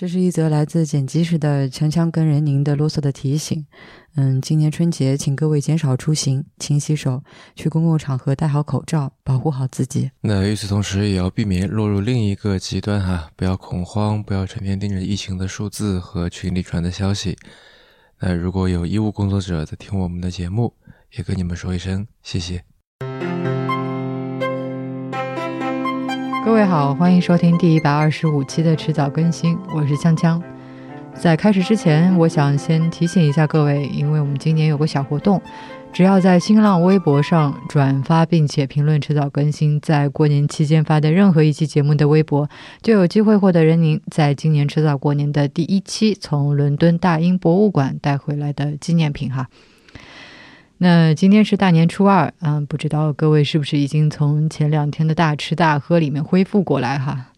这是一则来自剪辑时的锵锵跟人您的啰嗦的提醒。嗯，今年春节，请各位减少出行，勤洗手，去公共场合戴好口罩，保护好自己。那与此同时，也要避免落入另一个极端哈，不要恐慌，不要成天盯着疫情的数字和群里传的消息。那如果有医务工作者在听我们的节目，也跟你们说一声谢谢。各位好，欢迎收听第一百二十五期的迟早更新，我是锵锵。在开始之前，我想先提醒一下各位，因为我们今年有个小活动，只要在新浪微博上转发并且评论迟早更新在过年期间发的任何一期节目的微博，就有机会获得任宁在今年迟早过年的第一期从伦敦大英博物馆带回来的纪念品哈。那今天是大年初二，嗯，不知道各位是不是已经从前两天的大吃大喝里面恢复过来哈？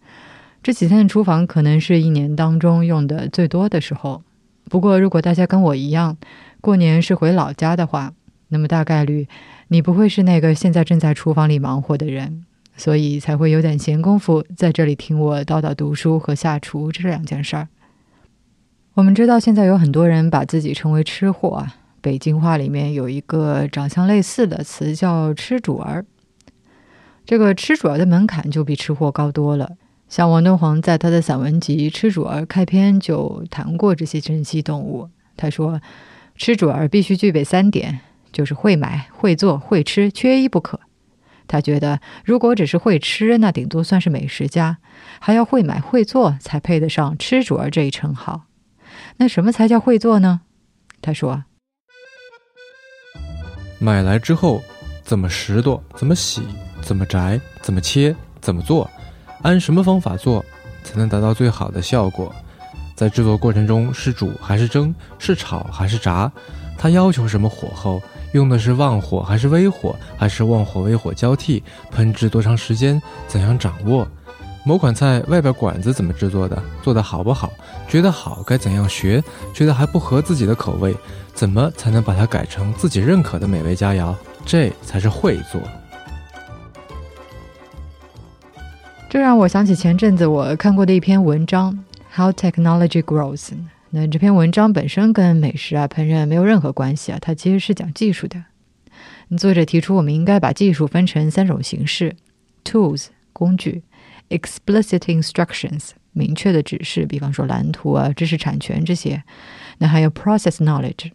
这几天的厨房可能是一年当中用的最多的时候。不过，如果大家跟我一样，过年是回老家的话，那么大概率你不会是那个现在正在厨房里忙活的人，所以才会有点闲工夫在这里听我叨叨读书和下厨这两件事儿。我们知道现在有很多人把自己称为吃货啊。北京话里面有一个长相类似的词叫“吃主儿”，这个“吃主儿”的门槛就比吃货高多了。像王敦煌在他的散文集《吃主儿》开篇就谈过这些珍稀动物。他说：“吃主儿必须具备三点，就是会买、会做、会吃，缺一不可。”他觉得，如果只是会吃，那顶多算是美食家；还要会买、会做，才配得上“吃主儿”这一称号。那什么才叫会做呢？他说。买来之后，怎么拾掇，怎么洗，怎么摘，怎么切，怎么做，按什么方法做，才能达到最好的效果？在制作过程中是煮还是蒸，是炒还是炸？它要求什么火候？用的是旺火还是微火？还是旺火微火交替？烹制多长时间？怎样掌握？某款菜外边管子怎么制作的？做的好不好？觉得好该怎样学？觉得还不合自己的口味？怎么才能把它改成自己认可的美味佳肴？这才是会做。这让我想起前阵子我看过的一篇文章《How Technology Grows》。那这篇文章本身跟美食啊、烹饪没有任何关系啊，它其实是讲技术的。作者提出，我们应该把技术分成三种形式：tools 工具，explicit instructions 明确的指示，比方说蓝图啊、知识产权这些；那还有 process knowledge。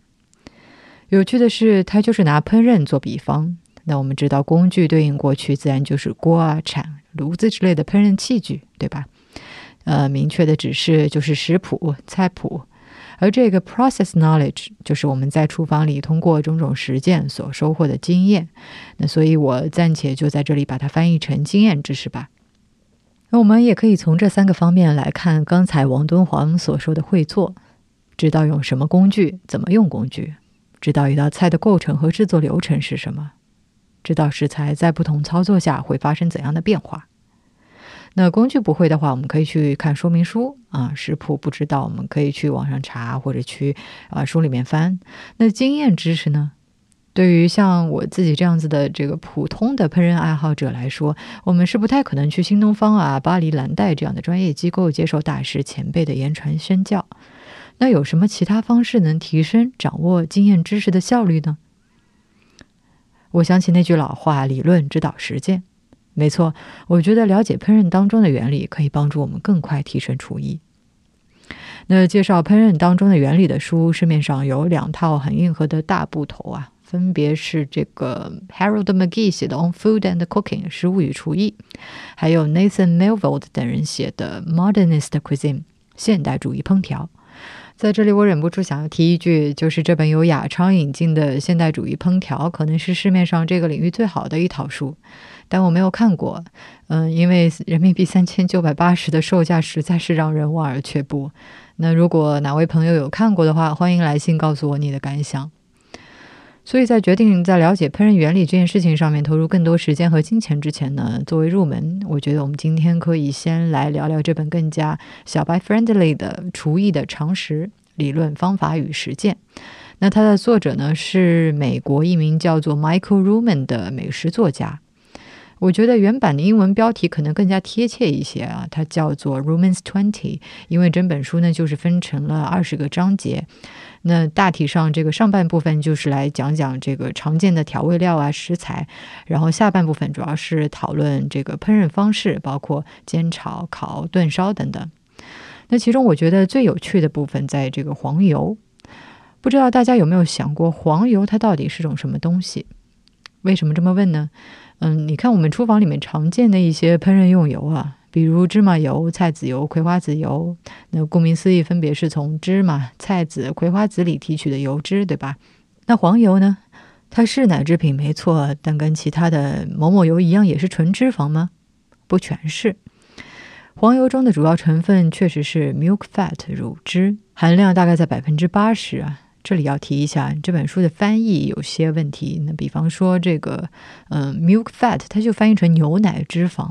有趣的是，它就是拿烹饪做比方。那我们知道，工具对应过去，自然就是锅啊、铲、炉子之类的烹饪器具，对吧？呃，明确的指示就是食谱、菜谱，而这个 process knowledge 就是我们在厨房里通过种种实践所收获的经验。那所以，我暂且就在这里把它翻译成经验知识吧。那我们也可以从这三个方面来看刚才王敦煌所说的会做，知道用什么工具，怎么用工具。知道一道菜的构成和制作流程是什么，知道食材在不同操作下会发生怎样的变化。那工具不会的话，我们可以去看说明书啊；食谱不知道，我们可以去网上查或者去啊书里面翻。那经验知识呢？对于像我自己这样子的这个普通的烹饪爱好者来说，我们是不太可能去新东方啊、巴黎蓝带这样的专业机构接受大师前辈的言传身教。那有什么其他方式能提升掌握经验知识的效率呢？我想起那句老话：“理论指导实践。”没错，我觉得了解烹饪当中的原理可以帮助我们更快提升厨艺。那介绍烹饪当中的原理的书，市面上有两套很硬核的大部头啊，分别是这个 Harold McGee 写的《On Food and Cooking》食物与厨艺，还有 Nathan Melvold 等人写的《Modernist Cuisine》现代主义烹调。在这里，我忍不住想要提一句，就是这本由雅昌引进的现代主义烹调，可能是市面上这个领域最好的一套书，但我没有看过，嗯，因为人民币三千九百八十的售价实在是让人望而却步。那如果哪位朋友有看过的话，欢迎来信告诉我你的感想。所以在决定在了解烹饪原理这件事情上面投入更多时间和金钱之前呢，作为入门，我觉得我们今天可以先来聊聊这本更加小白 friendly 的厨艺的常识、理论、方法与实践。那它的作者呢是美国一名叫做 Michael Roman 的美食作家。我觉得原版的英文标题可能更加贴切一些啊，它叫做 Romans Twenty，因为整本书呢就是分成了二十个章节。那大体上这个上半部分就是来讲讲这个常见的调味料啊食材，然后下半部分主要是讨论这个烹饪方式，包括煎炒烤炖烧等等。那其中我觉得最有趣的部分在这个黄油，不知道大家有没有想过黄油它到底是种什么东西？为什么这么问呢？嗯，你看我们厨房里面常见的一些烹饪用油啊，比如芝麻油、菜籽油、葵花籽油，那顾名思义，分别是从芝麻、菜籽、葵花籽里提取的油脂，对吧？那黄油呢？它是奶制品没错，但跟其他的某某油一样，也是纯脂肪吗？不全是。黄油中的主要成分确实是 milk fat 乳脂，含量大概在百分之八十啊。这里要提一下，这本书的翻译有些问题。那比方说这个，嗯，milk fat，它就翻译成牛奶脂肪。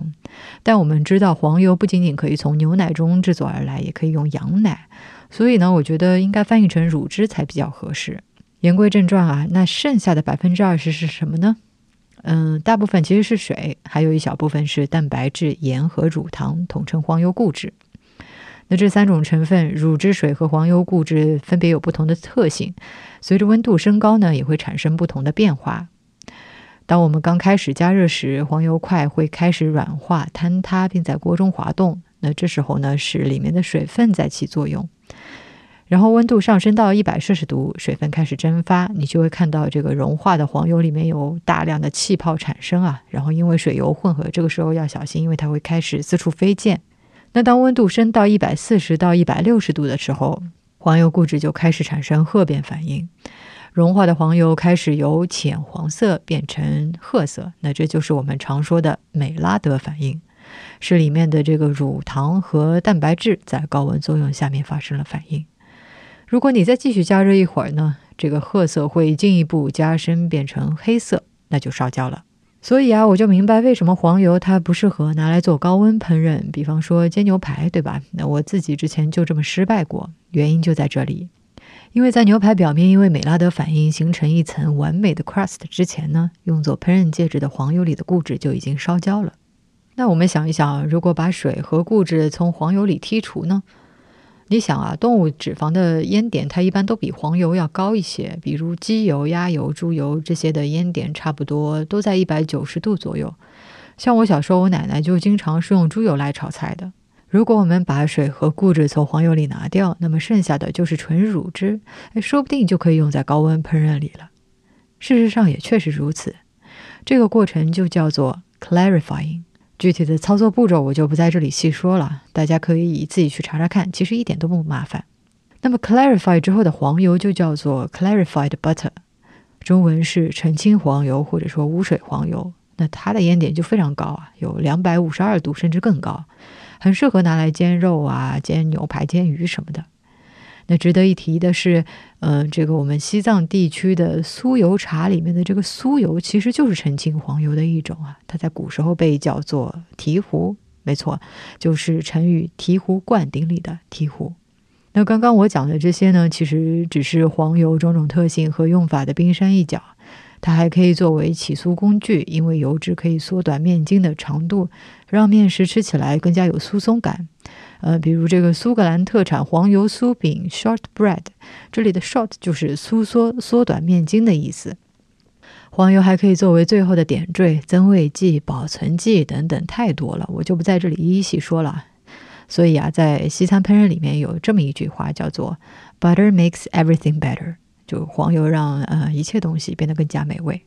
但我们知道，黄油不仅仅可以从牛奶中制作而来，也可以用羊奶。所以呢，我觉得应该翻译成乳脂才比较合适。言归正传啊，那剩下的百分之二十是什么呢？嗯，大部分其实是水，还有一小部分是蛋白质、盐和乳糖，统称黄油固质。那这三种成分，乳汁水和黄油固质分别有不同的特性，随着温度升高呢，也会产生不同的变化。当我们刚开始加热时，黄油块会开始软化、坍塌，并在锅中滑动。那这时候呢，是里面的水分在起作用。然后温度上升到一百摄氏度，水分开始蒸发，你就会看到这个融化的黄油里面有大量的气泡产生啊。然后因为水油混合，这个时候要小心，因为它会开始四处飞溅。那当温度升到一百四十到一百六十度的时候，黄油固质就开始产生褐变反应，融化的黄油开始由浅黄色变成褐色。那这就是我们常说的美拉德反应，是里面的这个乳糖和蛋白质在高温作用下面发生了反应。如果你再继续加热一会儿呢，这个褐色会进一步加深变成黑色，那就烧焦了。所以啊，我就明白为什么黄油它不适合拿来做高温烹饪，比方说煎牛排，对吧？那我自己之前就这么失败过，原因就在这里，因为在牛排表面因为美拉德反应形成一层完美的 crust 之前呢，用作烹饪介质的黄油里的固质就已经烧焦了。那我们想一想，如果把水和固质从黄油里剔除呢？你想啊，动物脂肪的烟点它一般都比黄油要高一些，比如鸡油、鸭油、猪油这些的烟点差不多都在一百九十度左右。像我小时候，我奶奶就经常是用猪油来炒菜的。如果我们把水和固质从黄油里拿掉，那么剩下的就是纯乳汁，哎，说不定就可以用在高温烹饪里了。事实上也确实如此，这个过程就叫做 clarifying。具体的操作步骤我就不在这里细说了，大家可以自己去查查看，其实一点都不麻烦。那么 clarify 之后的黄油就叫做 clarified butter，中文是澄清黄油或者说污水黄油。那它的烟点就非常高啊，有两百五十二度甚至更高，很适合拿来煎肉啊、煎牛排、煎鱼什么的。那值得一提的是，嗯，这个我们西藏地区的酥油茶里面的这个酥油，其实就是澄清黄油的一种啊。它在古时候被叫做醍醐，没错，就是成语“醍醐灌顶”里的醍醐。那刚刚我讲的这些呢，其实只是黄油种种特性和用法的冰山一角。它还可以作为起酥工具，因为油脂可以缩短面筋的长度，让面食吃起来更加有酥松感。呃，比如这个苏格兰特产黄油酥饼 （short bread），这里的 “short” 就是酥缩、缩短面筋的意思。黄油还可以作为最后的点缀、增味剂、保存剂等等，太多了，我就不在这里一一细说了。所以啊，在西餐烹饪里面有这么一句话，叫做 “butter makes everything better”，就黄油让呃一切东西变得更加美味。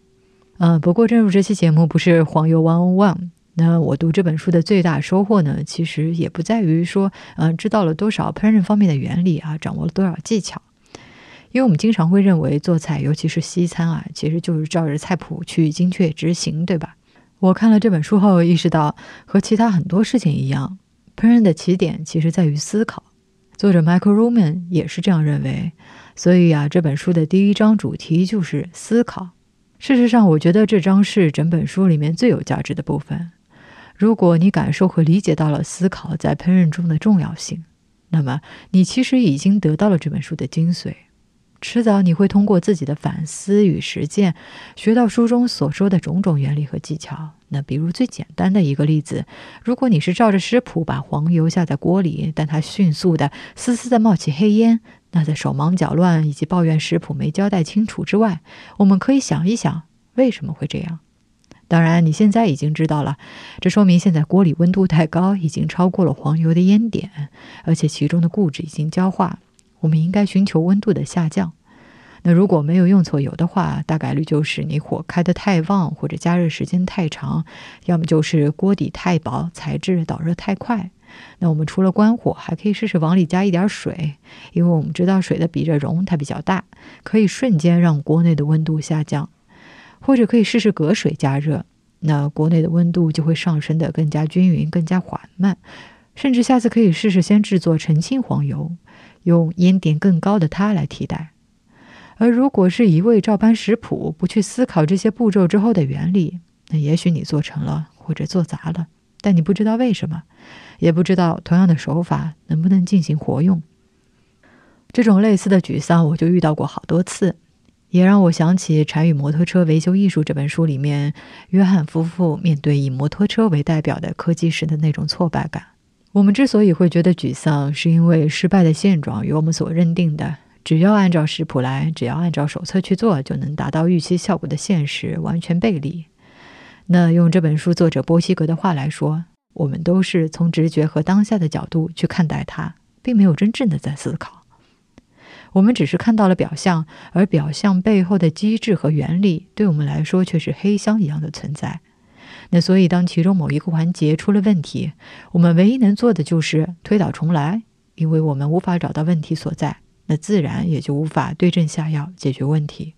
嗯，不过正如这期节目不是黄油 one on one。那我读这本书的最大收获呢，其实也不在于说，嗯，知道了多少烹饪方面的原理啊，掌握了多少技巧。因为我们经常会认为做菜，尤其是西餐啊，其实就是照着菜谱去精确执行，对吧？我看了这本书后，意识到和其他很多事情一样，烹饪的起点其实在于思考。作者 Michael Roman 也是这样认为。所以啊，这本书的第一章主题就是思考。事实上，我觉得这章是整本书里面最有价值的部分。如果你感受和理解到了思考在烹饪中的重要性，那么你其实已经得到了这本书的精髓。迟早你会通过自己的反思与实践，学到书中所说的种种原理和技巧。那比如最简单的一个例子，如果你是照着食谱把黄油下在锅里，但它迅速的丝丝的冒起黑烟，那在手忙脚乱以及抱怨食谱没交代清楚之外，我们可以想一想为什么会这样。当然，你现在已经知道了，这说明现在锅里温度太高，已经超过了黄油的烟点，而且其中的固质已经焦化。我们应该寻求温度的下降。那如果没有用错油的话，大概率就是你火开得太旺，或者加热时间太长，要么就是锅底太薄，材质导热太快。那我们除了关火，还可以试试往里加一点水，因为我们知道水的比热容它比较大，可以瞬间让锅内的温度下降。或者可以试试隔水加热，那锅内的温度就会上升的更加均匀、更加缓慢。甚至下次可以试试先制作澄清黄油。用烟点更高的它来替代，而如果是一味照搬食谱，不去思考这些步骤之后的原理，那也许你做成了或者做砸了，但你不知道为什么，也不知道同样的手法能不能进行活用。这种类似的沮丧，我就遇到过好多次，也让我想起《禅与摩托车维修艺术》这本书里面，约翰夫妇面对以摩托车为代表的科技时的那种挫败感。我们之所以会觉得沮丧，是因为失败的现状与我们所认定的只要按照食谱来，只要按照手册去做就能达到预期效果的现实完全背离。那用这本书作者波西格的话来说，我们都是从直觉和当下的角度去看待它，并没有真正的在思考。我们只是看到了表象，而表象背后的机制和原理，对我们来说却是黑箱一样的存在。那所以，当其中某一个环节出了问题，我们唯一能做的就是推倒重来，因为我们无法找到问题所在，那自然也就无法对症下药解决问题。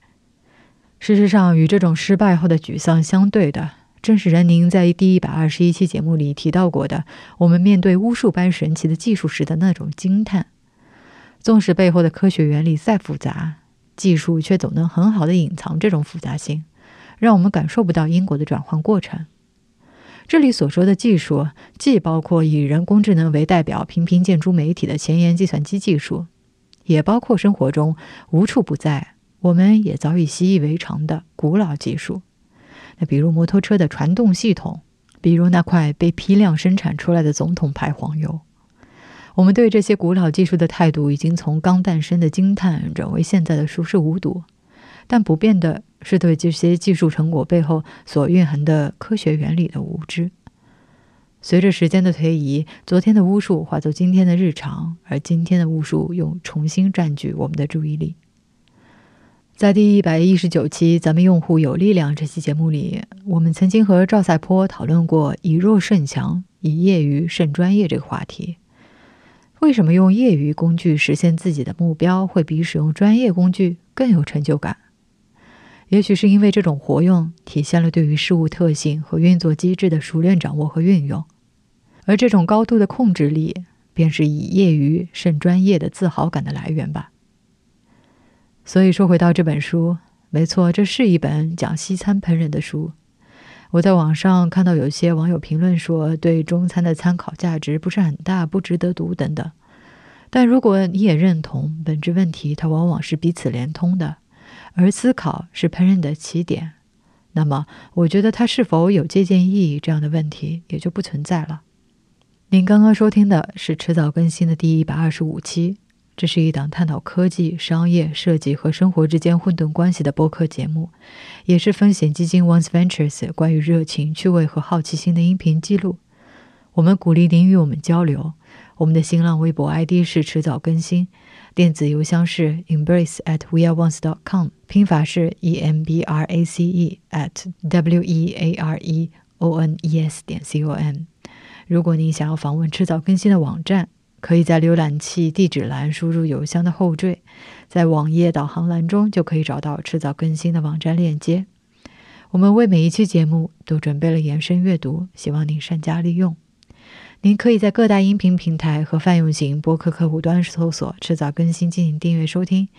事实上，与这种失败后的沮丧相对的，正是任宁在第一百二十一期节目里提到过的，我们面对巫术般神奇的技术时的那种惊叹。纵使背后的科学原理再复杂，技术却总能很好的隐藏这种复杂性，让我们感受不到因果的转换过程。这里所说的技术，既包括以人工智能为代表、频频建诸媒体的前沿计算机技术，也包括生活中无处不在、我们也早已习以为常的古老技术。那比如摩托车的传动系统，比如那块被批量生产出来的总统牌黄油。我们对这些古老技术的态度，已经从刚诞生的惊叹转为现在的熟视无睹。但不变的是对这些技术成果背后所蕴含的科学原理的无知。随着时间的推移，昨天的巫术化作今天的日常，而今天的巫术又重新占据我们的注意力。在第一百一十九期《咱们用户有力量》这期节目里，我们曾经和赵赛坡讨论过“以弱胜强，以业余胜专业”这个话题。为什么用业余工具实现自己的目标，会比使用专业工具更有成就感？也许是因为这种活用体现了对于事物特性和运作机制的熟练掌握和运用，而这种高度的控制力，便是以业余胜专业的自豪感的来源吧。所以说，回到这本书，没错，这是一本讲西餐烹饪的书。我在网上看到有些网友评论说，对中餐的参考价值不是很大，不值得读等等。但如果你也认同本质问题，它往往是彼此连通的。而思考是烹饪的起点，那么我觉得它是否有借鉴意义这样的问题也就不存在了。您刚刚收听的是迟早更新的第一百二十五期，这是一档探讨科技、商业、设计和生活之间混沌关系的播客节目，也是风险基金 Once Ventures 关于热情、趣味和好奇心的音频记录。我们鼓励您与我们交流，我们的新浪微博 ID 是迟早更新。电子邮箱是 embrace at weareones.com，拼法是 e m b r a c e at w e a r e o n e s 点 c o m。如果您想要访问迟早更新的网站，可以在浏览器地址栏输入邮箱的后缀，在网页导航栏中就可以找到迟早更新的网站链接。我们为每一期节目都准备了延伸阅读，希望您善加利用。您可以在各大音频平台和泛用型播客客户端搜索“迟早更新”进行订阅收听，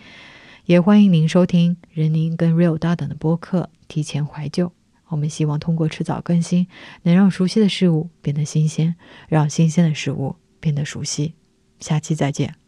也欢迎您收听任宁跟 Real 搭档的播客《提前怀旧》。我们希望通过迟早更新，能让熟悉的事物变得新鲜，让新鲜的事物变得熟悉。下期再见。